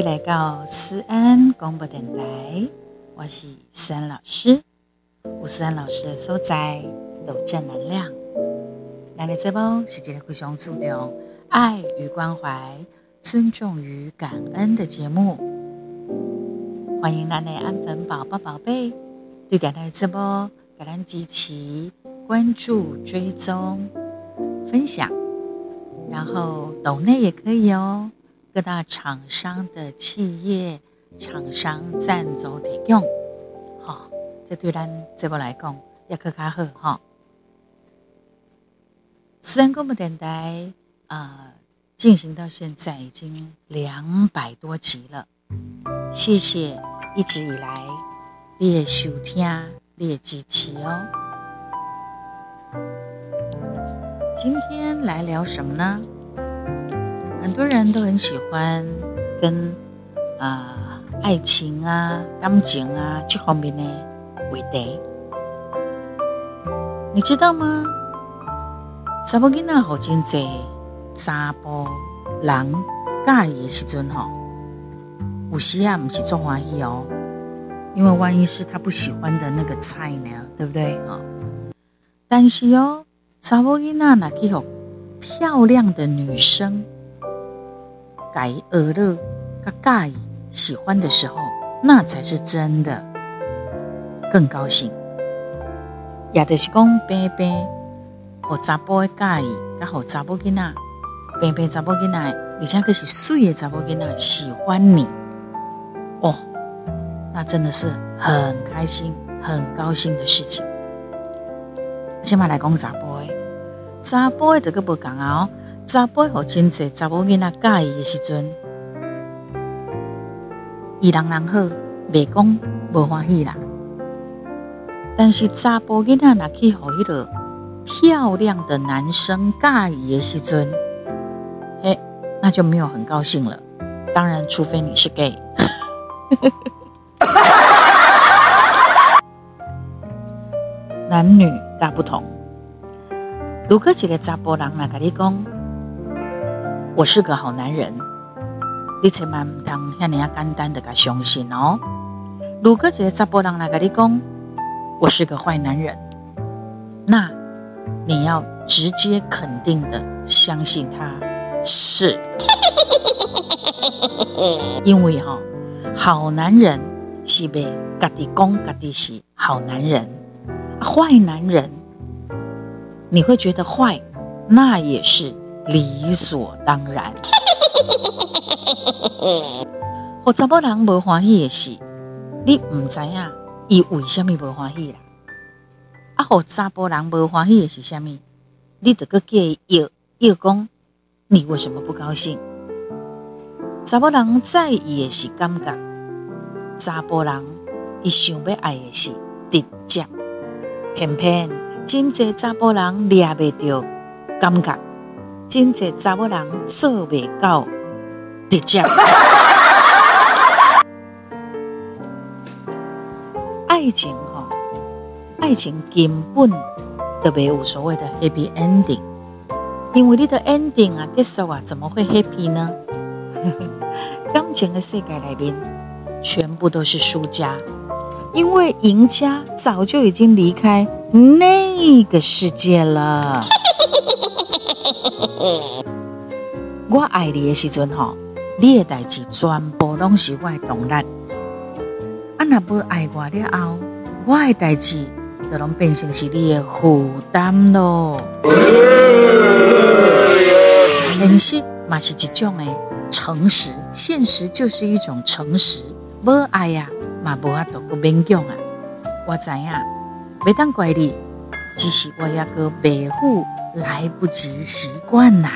你来到思安广播电台，我是思安老师。我思安老师的所在有正能量。咱的这波是一个非常注重爱与关怀、尊重与感恩的节目。欢迎咱的安粉宝宝宝贝对咱的这波给咱支持、关注、追踪、分享，然后抖内也可以哦。各大厂商的企业厂商赞助提供，好，这对咱这波来讲也可卡好哈。思安广播电台啊，进行到现在已经两百多集了，谢谢一直以来你的收听、你的支持哦。今天来聊什么呢？很多人都很喜欢跟啊、爱情啊、感情啊这方面的话题，你知道吗？查某囡仔好真济，查甫人介意的时阵吼，有时啊不是做欢喜哦，因为万一是他不喜欢的那个菜呢，对不对啊？但是哦，查某囡仔那去和漂亮的女生。改而乐，他介意喜欢的时候，那才是真的更高兴。也就是讲，平平和查甫的介意，甲和查某囡仔，平平查某囡仔，而且可是水的查某囡仔喜欢你，哦，那真的是很开心、很高兴的事情。先嘛来讲查甫的，查甫的这个不讲啊哦。查甫和真济查某囡仔介意的时阵，伊人人好，袂讲无欢喜啦。但是查甫囡仔若去和迄个漂亮的男生介意的时阵，嘿，那就没有很高兴了。当然，除非你是 gay。男女大不同。如果一个查甫人来跟你讲，我是个好男人，你千万唔通遐尔啊简单的甲相信哦。如果一个查甫人来跟你讲，我是个坏男人，那你要直接肯定的相信他是，因为哈、哦，好男人是被家己讲家己是好男人，坏男人你会觉得坏，那也是。理所当然。和 查某人无欢喜的是，你唔知影伊为什么无欢喜啦？啊，和查甫人无欢喜的是什么？你得个介意，要讲你为什么不高兴？查某人在意的是感觉，查甫人伊想要爱的是直接，偏偏真济查甫人抓袂到感觉。真济查某人做袂到直接，爱情哈，爱情根本都没有所谓的 happy ending，因为你的 ending 啊结束啊，怎么会 happy 呢？感情的世界里面，全部都是输家，因为赢家早就已经离开那个世界了。我爱你的时阵吼，你的代志全部拢是我的动力。啊，若不爱我了后，我的代志就拢变成是你的负担咯。现实嘛是一种的诚实，现实就是一种诚实。无爱啊，嘛无法度搁勉强啊。我知影，袂当怪你，只是我抑搁白虎。来不及习惯呐！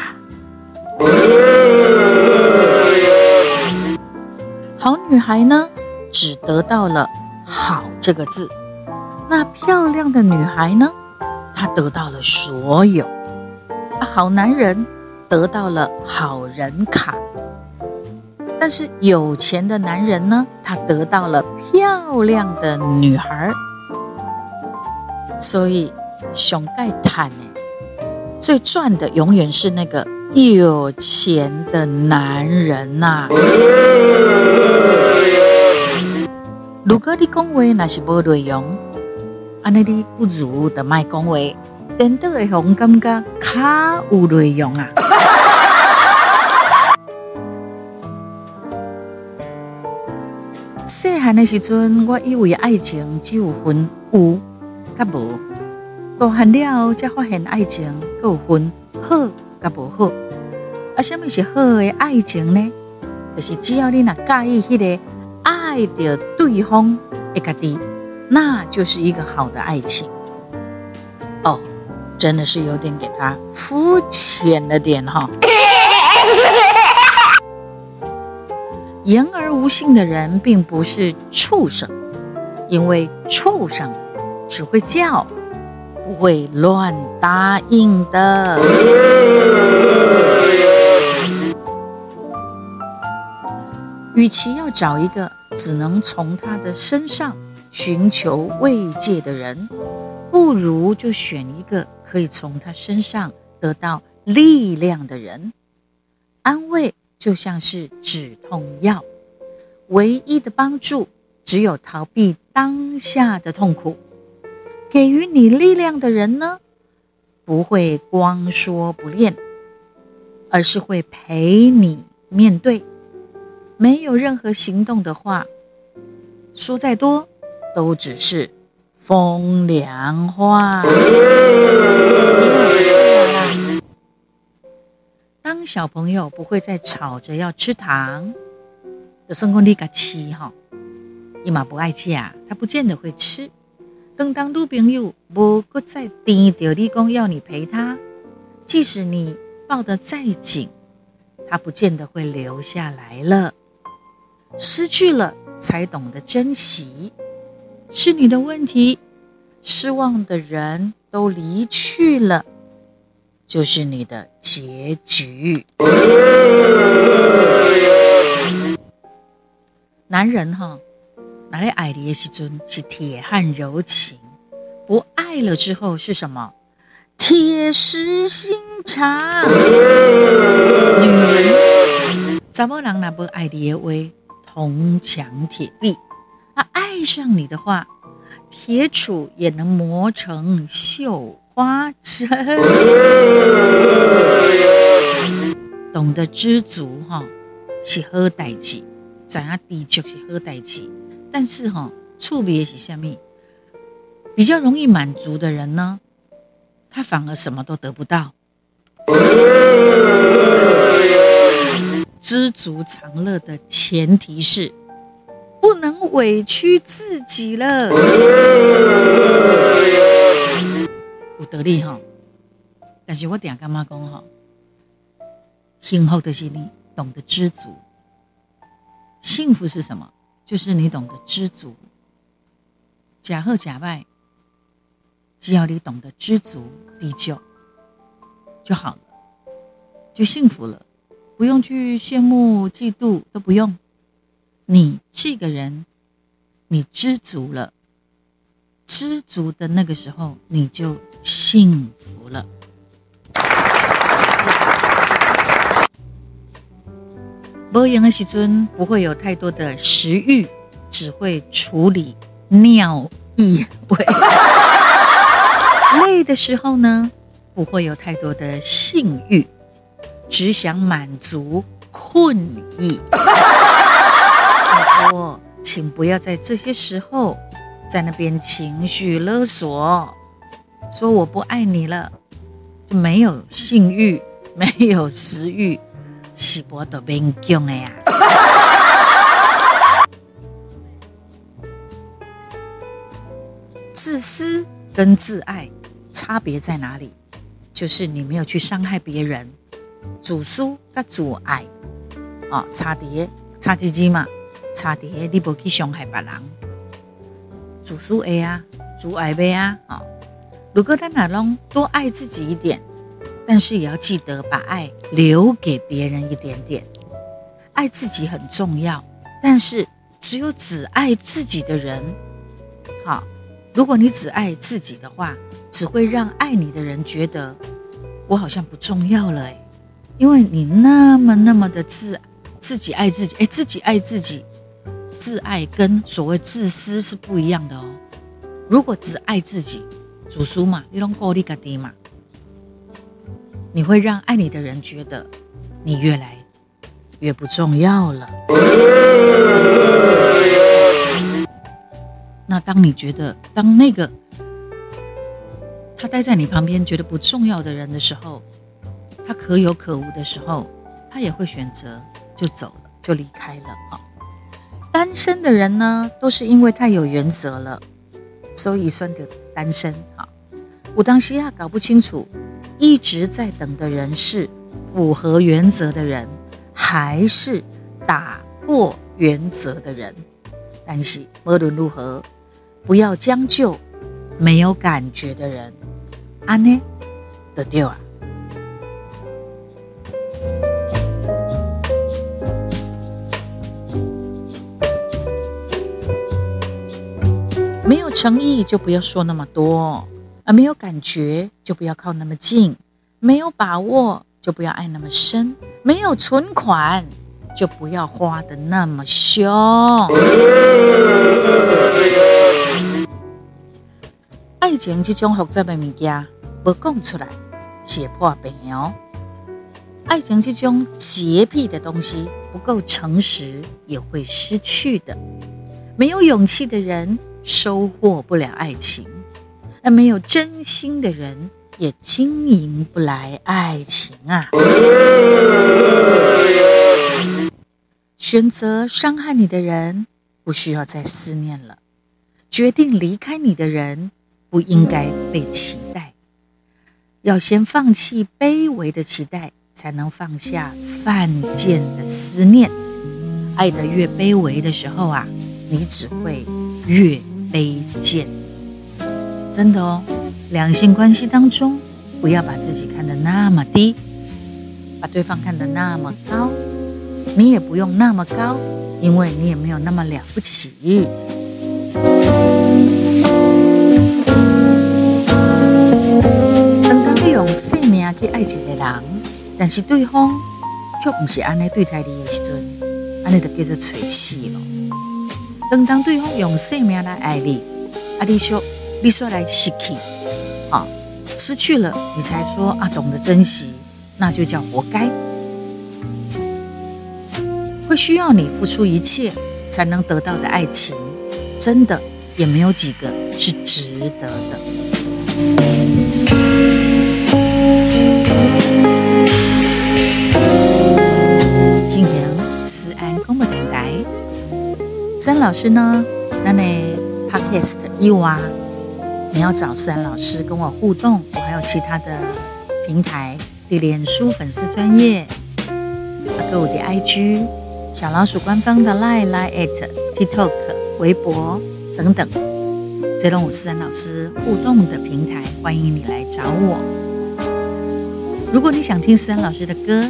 好女孩呢，只得到了“好”这个字；那漂亮的女孩呢，她得到了所有。好男人得到了好人卡，但是有钱的男人呢，他得到了漂亮的女孩。所以，熊盖坦呢。最赚的永远是那个有钱的男人呐、啊。如果你讲话那是无内容，安尼你不如的卖讲话，等到会让感觉卡有内容啊。细汉的时阵，我以为爱情只有分有甲无，大汉了才发现爱情阁有分好甲无好。啊，什么是好的爱情呢？就是只要你若介意迄个爱着对方的家己，那就是一个好的爱情。哦，真的是有点给他肤浅了点哈。言而无信的人并不是畜生，因为畜生只会叫，不会乱答应的。与其要找一个只能从他的身上寻求慰藉的人，不如就选一个可以从他身上得到力量的人。安慰就像是止痛药，唯一的帮助只有逃避当下的痛苦。给予你力量的人呢，不会光说不练，而是会陪你面对。没有任何行动的话，说再多都只是风凉话。当小朋友不会再吵着要吃糖的生活里个气哈，伊嘛不爱吃啊，他不见得会吃。等当女朋友不搁再盯着你讲要你陪他，即使你抱得再紧，他不见得会留下来了。失去了才懂得珍惜，是你的问题。失望的人都离去了，就是你的结局。男人哈，哪里爱你的时阵是铁汉柔情，不爱了之后是什么？铁石心肠。女人，怎么能那不爱你的话？铜墙铁壁，啊，爱上你的话，铁杵也能磨成绣花针。懂得知足哈，是好代志，知影知足是好代志。但是哈，触别是下面？比较容易满足的人呢，他反而什么都得不到。知足常乐的前提是不能委屈自己了。有道理哈，但是我点干嘛讲哈？幸福的是你懂得知足。幸福是什么？就是你懂得知足。假贺假拜，只要你懂得知足，地久就好了，就幸福了。不用去羡慕、嫉妒，都不用。你这个人，你知足了，知足的那个时候，你就幸福无闲的时阵，不会有太多的食欲，只会处理尿意。累的时候呢，不会有太多的性欲。只想满足困意，拜托，请不要在这些时候在那边情绪勒索，说我不爱你了，就没有性欲，没有食欲，是我都勉强的呀。自私跟自爱差别在哪里？就是你没有去伤害别人。自私跟自爱，哦，差别差几几嘛？差别你不去伤害别人，自私爱啊，自爱呗啊，哦！如果他哪拢多爱自己一点，但是也要记得把爱留给别人一点点。爱自己很重要，但是只有只爱自己的人，好、如果你只爱自己的话，只会让爱你的人觉得我好像不重要了，哎。因为你那么那么的自自己爱自己，哎，自己爱自己，自爱跟所谓自私是不一样的哦。如果只爱自己，主书嘛，你拢顾你家己嘛，你会让爱你的人觉得你越来越不重要了。那当你觉得，当那个他待在你旁边觉得不重要的人的时候，他可有可无的时候，他也会选择就走了，就离开了啊。单身的人呢，都是因为太有原则了，所以算得单身啊。我当时呀搞不清楚，一直在等的人是符合原则的人，还是打破原则的人。但是无论如何，不要将就没有感觉的人，安呢得丢啊。没有诚意就不要说那么多，而，没有感觉就不要靠那么近，没有把握就不要爱那么深，没有存款就不要花得那么凶。是是是是。爱情这种复杂的物件，不讲出来解破病哦。爱情这种洁癖的东西，不够诚实也会失去的。没有勇气的人。收获不了爱情，而没有真心的人也经营不来爱情啊！选择伤害你的人，不需要再思念了；决定离开你的人，不应该被期待。要先放弃卑微的期待，才能放下犯贱的思念。爱得越卑微的时候啊，你只会越……卑贱，真的哦。两性关系当中，不要把自己看得那么低，把对方看得那么高。你也不用那么高，因为你也没有那么了不起。当当你用性命去爱一个人，但是对方却不是安尼对待你的时阵，安尼就叫做找死了。当当对方用性命来爱你，啊，你说你说来失去，啊，失去了你才说啊，懂得珍惜，那就叫活该。会需要你付出一切才能得到的爱情，真的也没有几个是值得的。今天思安公布电台。思安老师呢？那那 Podcast 一娃，你要找思安老师跟我互动，我还有其他的平台，的脸书粉丝专页，还有我的 IG 小老鼠官方的 Line Line at TikTok 微博等等，这种思安老师互动的平台，欢迎你来找我。如果你想听思安老师的歌，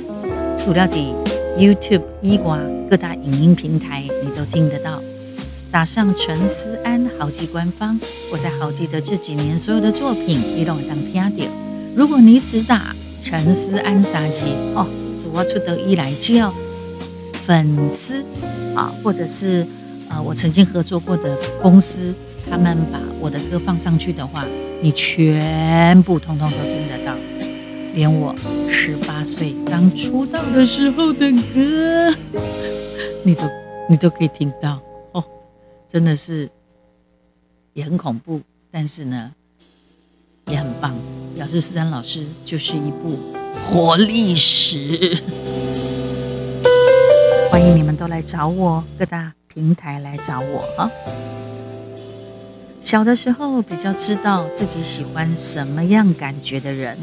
主料底 YouTube 伊瓜各大影音平台你都听得到。打上陈思安豪记官方，我在豪记的这几年所有的作品，你都会当听到。如果你只打陈思安杀机哦，主播出得一来叫粉丝啊，或者是呃我曾经合作过的公司，他们把我的歌放上去的话，你全部通通都听得到，连我十八岁刚出道的时候的歌，你都你都可以听到哦。真的是也很恐怖，但是呢也很棒。表示思丹老师就是一部活历史，欢迎你们都来找我，各大平台来找我啊！小的时候比较知道自己喜欢什么样感觉的人，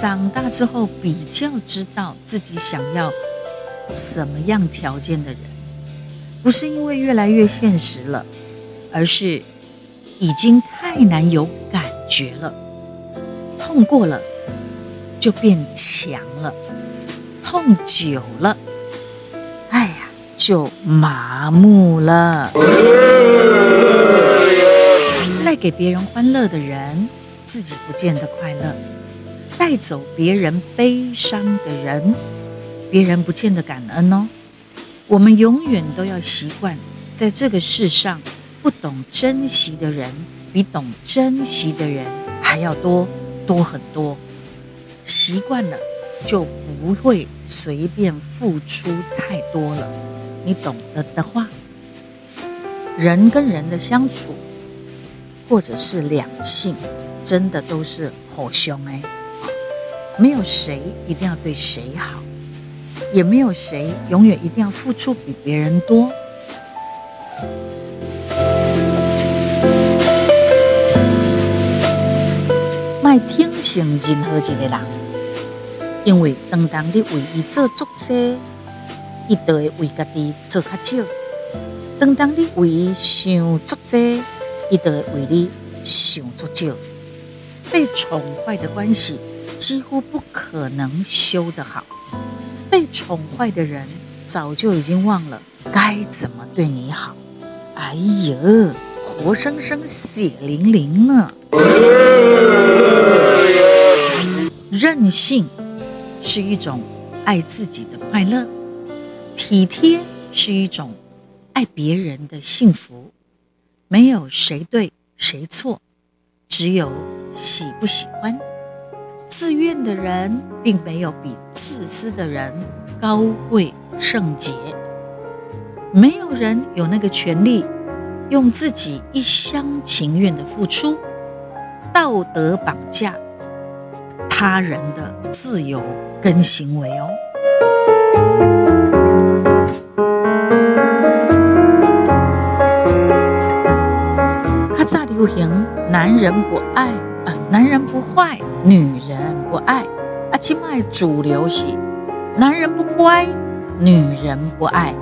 长大之后比较知道自己想要什么样条件的人。不是因为越来越现实了，而是已经太难有感觉了。痛过了就变强了，痛久了，哎呀，就麻木了。带给别人欢乐的人，自己不见得快乐；带走别人悲伤的人，别人不见得感恩哦。我们永远都要习惯在这个世上，不懂珍惜的人比懂珍惜的人还要多多很多。习惯了，就不会随便付出太多了。你懂得的话，人跟人的相处，或者是两性，真的都是好凶哎。没有谁一定要对谁好，也没有谁永远一定要付出比别人多。卖听信任何一个人，因为当当你为伊做足多，伊就会为家己做较少；当当你为伊想足多，伊就会为你想足少。被宠坏的关系。几乎不可能修得好。被宠坏的人早就已经忘了该怎么对你好。哎呀，活生生血淋淋呢！任性是一种爱自己的快乐，体贴是一种爱别人的幸福。没有谁对谁错，只有喜不喜欢。自愿的人并没有比自私的人高贵圣洁，没有人有那个权利用自己一厢情愿的付出，道德绑架他人的自由跟行为哦。较早流行，男人不爱啊。男人不坏，女人不爱。啊，现在主流是男人不乖，女人不爱。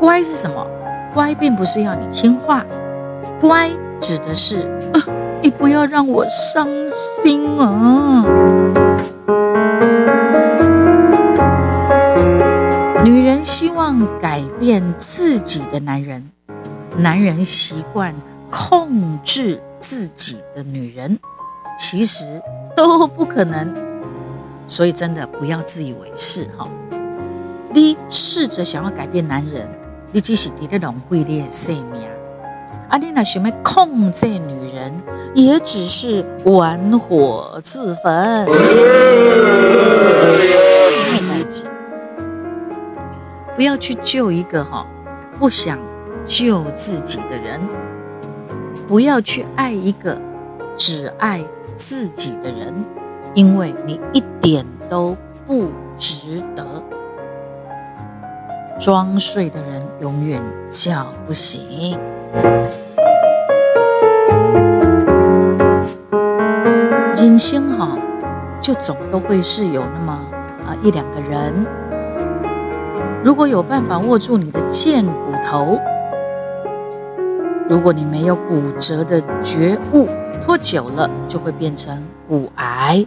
乖是什么？乖并不是要你听话，乖指的是，啊，你不要让我伤心啊。女人希望改变自己的男人，男人习惯控制自己的女人。其实都不可能，所以真的不要自以为是哈。你试着想要改变男人，你只是在浪费你的生命。啊，你那想要控制女人，也只是玩火自焚。不要去救一个哈不想救自己的人，不要去爱一个只爱。自己的人，因为你一点都不值得。装睡的人永远叫不醒。人生哈，就总都会是有那么啊一两个人，如果有办法握住你的贱骨头，如果你没有骨折的觉悟。拖久了就会变成骨癌。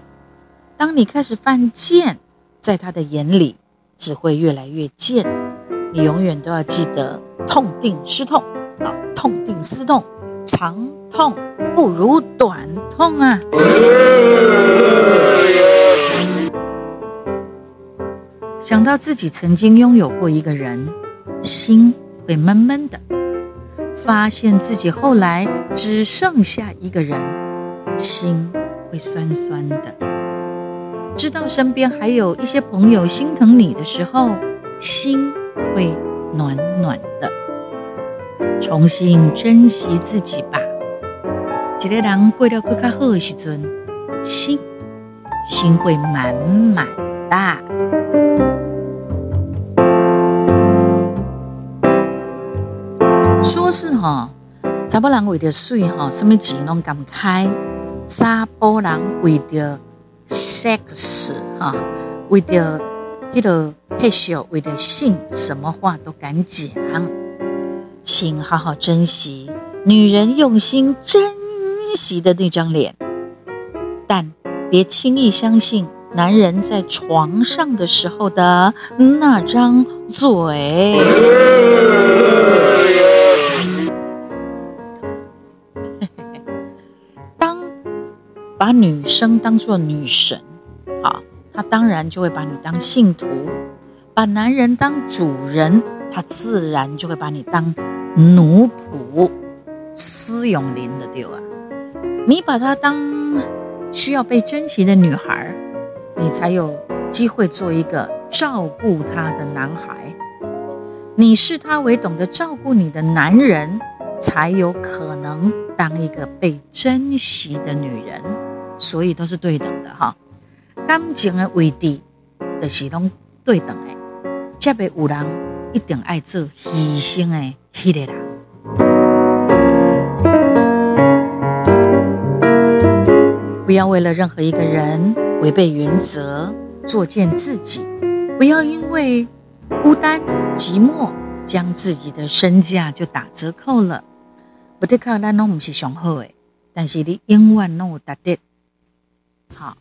当你开始犯贱，在他的眼里只会越来越贱。你永远都要记得痛定思痛啊！痛定思痛，长痛不如短痛啊！想到自己曾经拥有过一个人，心会闷闷的。发现自己后来只剩下一个人，心会酸酸的；知道身边还有一些朋友心疼你的时候，心会暖暖的。重新珍惜自己吧。一个人过得更加好的时阵，心心会满满的。说是哈，查甫人为着水哈，什么钱拢敢开；查甫人为着 sex 哈，为着迄个害羞，为着性，什么话都敢讲。请好好珍惜女人用心珍惜的那张脸，但别轻易相信男人在床上的时候的那张嘴。当把女生当做女神，好，他当然就会把你当信徒；把男人当主人，他自然就会把你当奴仆、私永林的对啊。你把她当需要被珍惜的女孩，你才有机会做一个照顾她的男孩。你视她为懂得照顾你的男人，才有可能当一个被珍惜的女人。所以都是对等的哈。感情的位置就是拢对等的，才会有人一定爱做牺牲的迄个人。不要为了任何一个人违背原则，作践自己。不要因为孤单寂寞，将自己的身价就打折扣了。不得靠咱拢不是上好的，但是你永远拢有值得。好，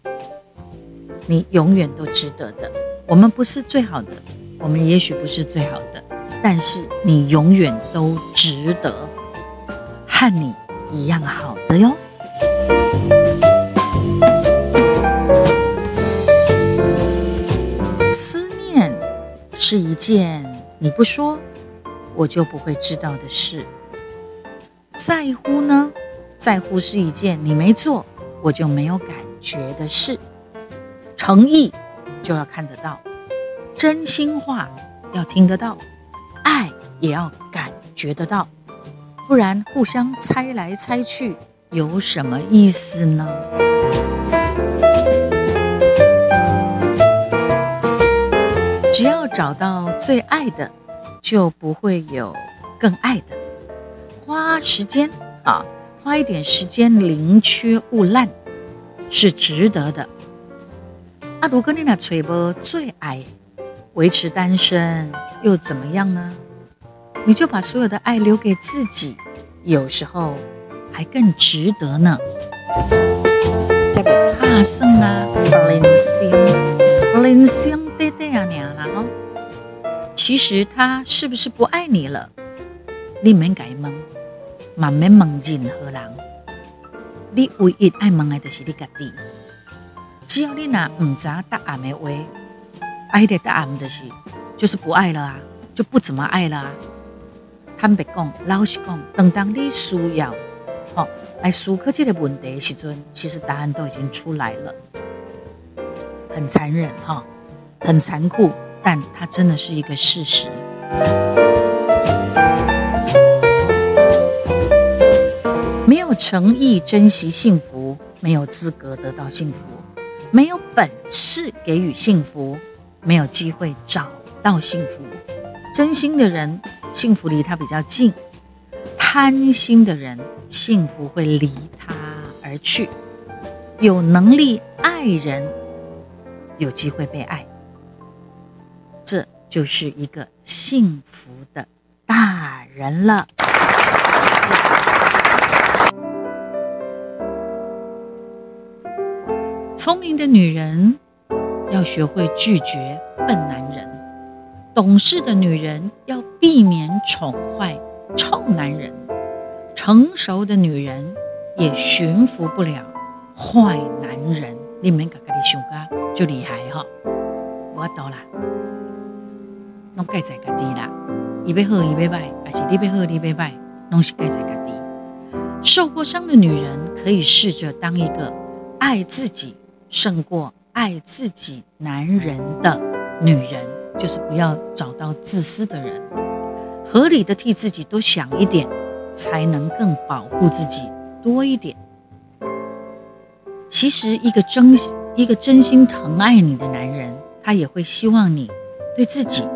你永远都值得的。我们不是最好的，我们也许不是最好的，但是你永远都值得，和你一样好的哟。思念是一件你不说我就不会知道的事。在乎呢？在乎是一件你没做我就没有感觉的事，诚意就要看得到，真心话要听得到，爱也要感觉得到，不然互相猜来猜去有什么意思呢？只要找到最爱的，就不会有更爱的。花时间啊，花一点时间，宁缺毋滥。是值得的。啊，如果你那吹波最爱维持单身又怎么样呢？你就把所有的爱留给自己，有时候还更值得呢。再给怕生啊，零星零星爹爹啊娘了哦。其实他是不是不爱你了？你免改问，慢慢问任何人。你唯一爱问的，就是你自己。只要你那唔知答案的话，爱的答案就是就是不爱了啊，就不怎么爱了啊。坦白讲，老实讲，等当你需要哦来思考这个问题的时阵，其实答案都已经出来了。很残忍哈、哦，很残酷，但它真的是一个事实。没有诚意珍惜幸福，没有资格得到幸福；没有本事给予幸福，没有机会找到幸福。真心的人，幸福离他比较近；贪心的人，幸福会离他而去。有能力爱人，有机会被爱，这就是一个幸福的大人了。聪明的女人要学会拒绝笨男人，懂事的女人要避免宠坏臭男人，成熟的女人也驯服不了坏男人。你们嘎嘎的想嘎就厉害哈！我懂啦，拢该在家己啦，一杯喝一杯拜，而且一杯喝一杯拜，拢是该在家己。受过伤的女人可以试着当一个爱自己。胜过爱自己男人的女人，就是不要找到自私的人，合理的替自己多想一点，才能更保护自己多一点。其实，一个真一个真心疼爱你的男人，他也会希望你对自己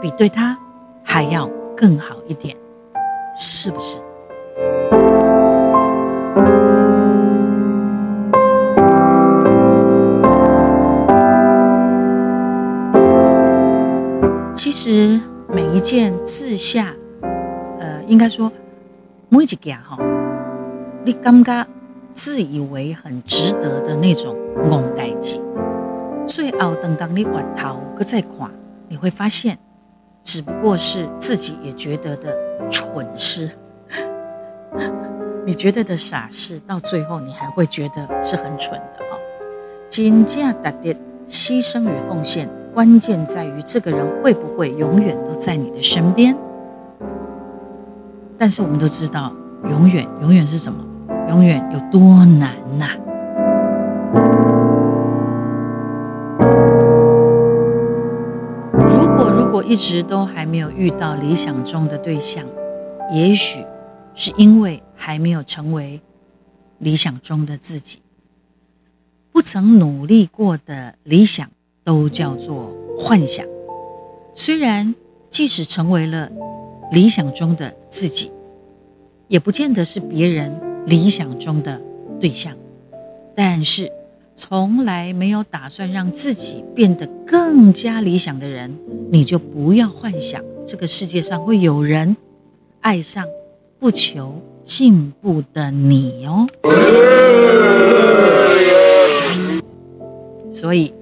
比对他还要更好一点，是不是？其实每一件自下，呃，应该说每一件哈，你感觉自以为很值得的那种戆代志，最后等到你回头搁再看，你会发现，只不过是自己也觉得的蠢事，你觉得的傻事，到最后你还会觉得是很蠢的哈。真正值得牺牲与奉献。关键在于这个人会不会永远都在你的身边。但是我们都知道，永远，永远是什么？永远有多难呐、如果如果一直都还没有遇到理想中的对象，也许是因为还没有成为理想中的自己。不曾努力过的理想，都叫做幻想。虽然即使成为了理想中的自己，也不见得是别人理想中的对象，但是从来没有打算让自己变得更加理想的人，你就不要幻想这个世界上会有人爱上不求进步的你哦。所以，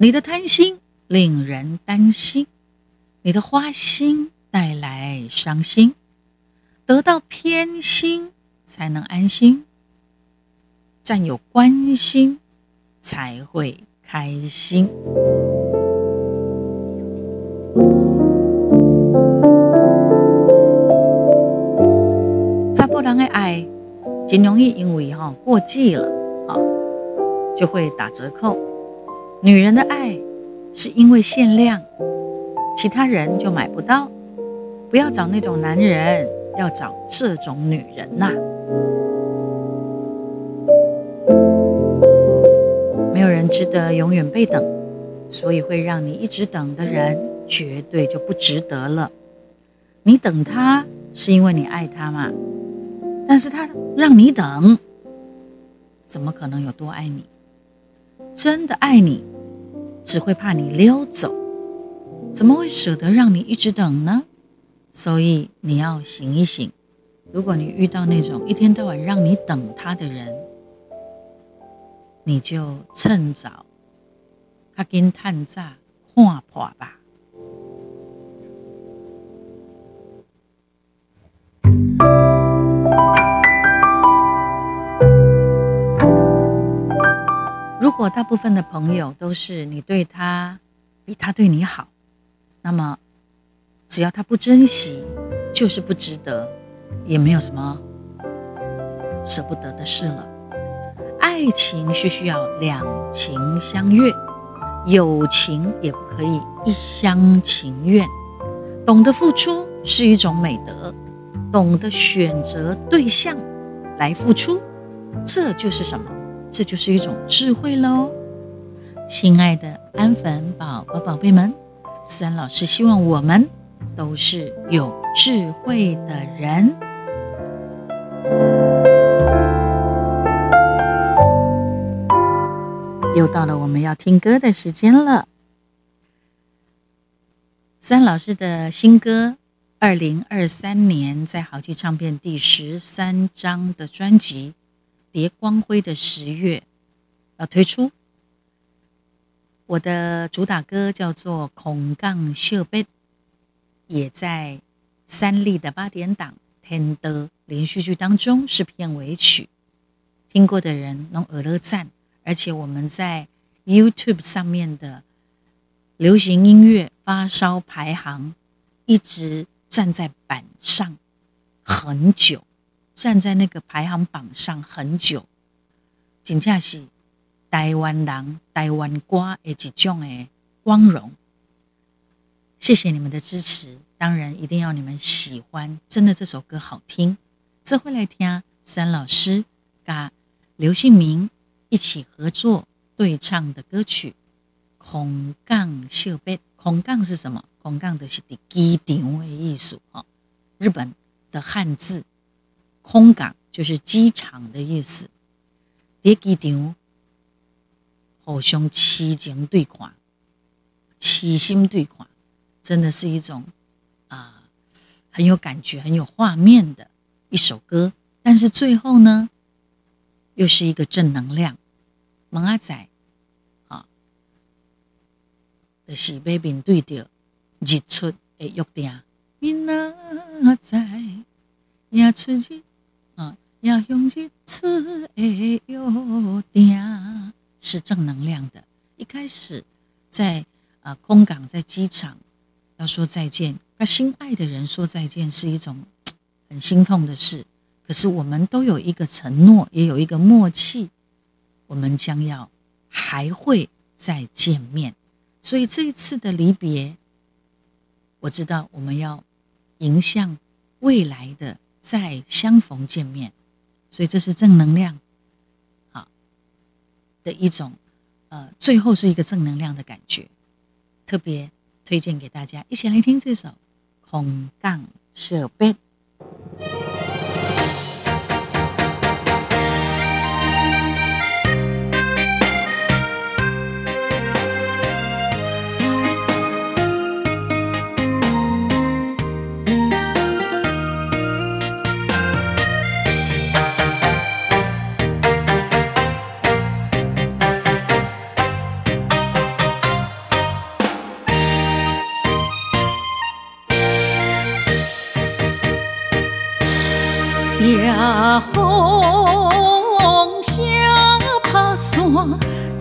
你的贪心令人担心，你的花心带来伤心。得到偏心才能安心，占有关心才会开心。查甫人的爱，真容易因为哈过季了啊，就会打折扣。女人的爱是因为限量，其他人就买不到。不要找那种男人。要找这种女人呐、没有人值得永远被等，所以会让你一直等的人，绝对就不值得了。你等他是因为你爱他嘛？但是他让你等，怎么可能有多爱你？真的爱你，只会怕你溜走，怎么会舍得让你一直等呢？所以你要醒一醒，如果你遇到那种一天到晚让你等他的人，你就趁早，他跟探诈看破吧。果大部分的朋友都是你对他比他对你好，那么。只要他不珍惜，就是不值得，也没有什么舍不得的事了。爱情是需要两情相悦，友情也不可以一厢情愿。懂得付出是一种美德，懂得选择对象来付出，这就是什么？这就是一种智慧喽。亲爱的安粉宝宝宝贝们，三老师希望我们。都是有智慧的人。又到了我们要听歌的时间了。三老师的新歌，二零二三年在好记唱片第十三张的专辑《别光辉的十月》要推出。我的主打歌叫做《空港惜别》。也在三立的八点档《天道》连续剧当中是片尾曲，听过的人能耳乐赞。而且我们在 YouTube 上面的流行音乐发烧排行一直站在板上很久，站在那个排行榜上很久，真正是台湾人、台湾歌的一种的光荣。谢谢你们的支持，当然一定要你们喜欢，真的这首歌好听，这回来听三老师跟刘信明一起合作对唱的歌曲《空港惜别》。空港是什么？空港的是的机场的艺术哈，日本的汉字空港就是机场的意思。在机场互相痴情对看，痴心对看。真的是一种啊，很有感觉、很有画面的一首歌，但是最后呢，又是一个正能量。蒙阿仔啊，就是要面对着日出的约定。明仔载也出日啊，也向日出的约定，是正能量的。一开始在啊空港，在机场。要说再见，跟心爱的人说再见是一种很心痛的事。可是我们都有一个承诺，也有一个默契，我们将要还会再见面。所以这一次的离别，我知道我们要迎向未来的再相逢见面。所以这是正能量，好，的一种，呃，最后是一个正能量的感觉，特别推荐给大家，一起来听这首《空港设备》。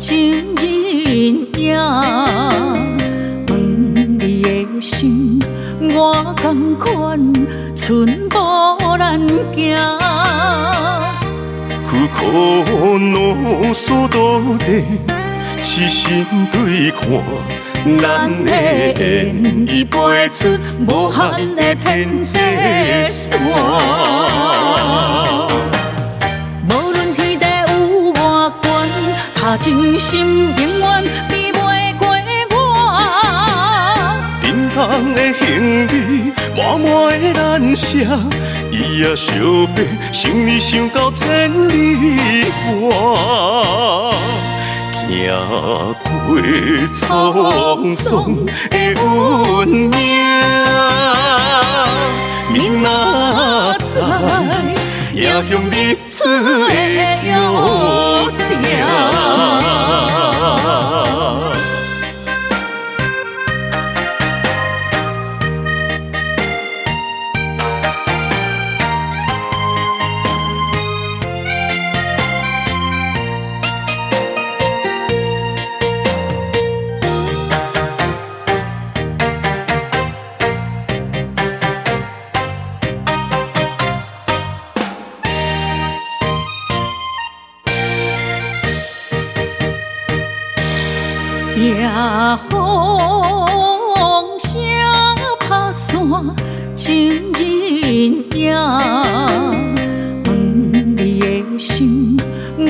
情人影，问你的心，我同款，寸步难行。苦苦努所到底，痴心对看。咱的缘已飞出无限的天际线，他真心永远比袂过我。沉重的行李，满满的难舍，伊也惜别，想你想到千里外。行过沧桑的运命，明仔载也向日出的约定。啊情人影，问你的心，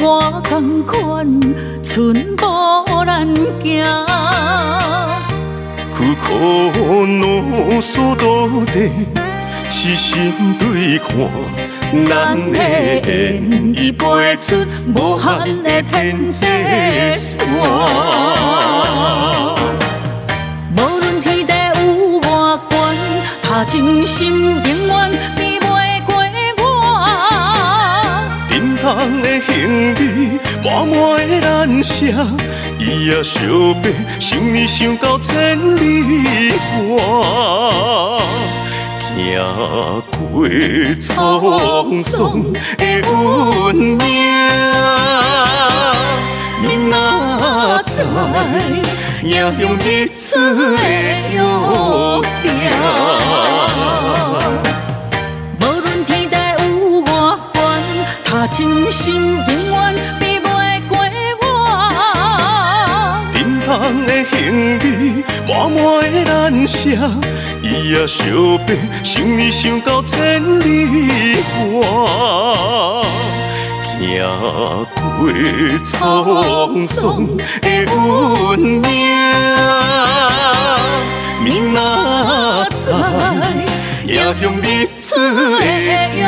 我同款，寸步难行。苦苦努所到底，痴心对看，咱的缘已飞出无限的天际线。真心永远比袂过我，沉重的行李，满满的难舍，伊也惜别，想你想到千里外。行过沧桑的运命，明仔载也向日出的约定。真心永远比袂过我，沉重的行李，满满的难舍，伊也惜别，想你想到千里外。行过沧桑的运命，明仔载也向日出的约定。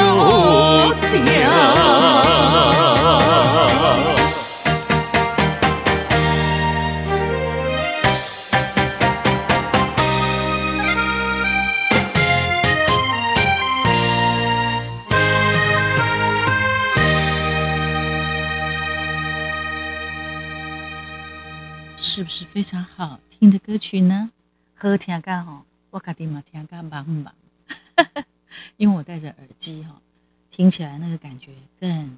是不是非常好听的歌曲呢？好听噶吼，我家己嘛听噶茫茫，因为我戴着耳机哈，听起来那个感觉更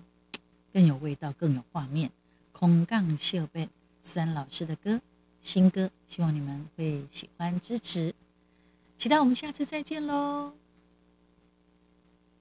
更有味道，更有画面。空杠秀贝，三老师的歌，新歌，希望你们会喜欢支持，期待我们下次再见喽。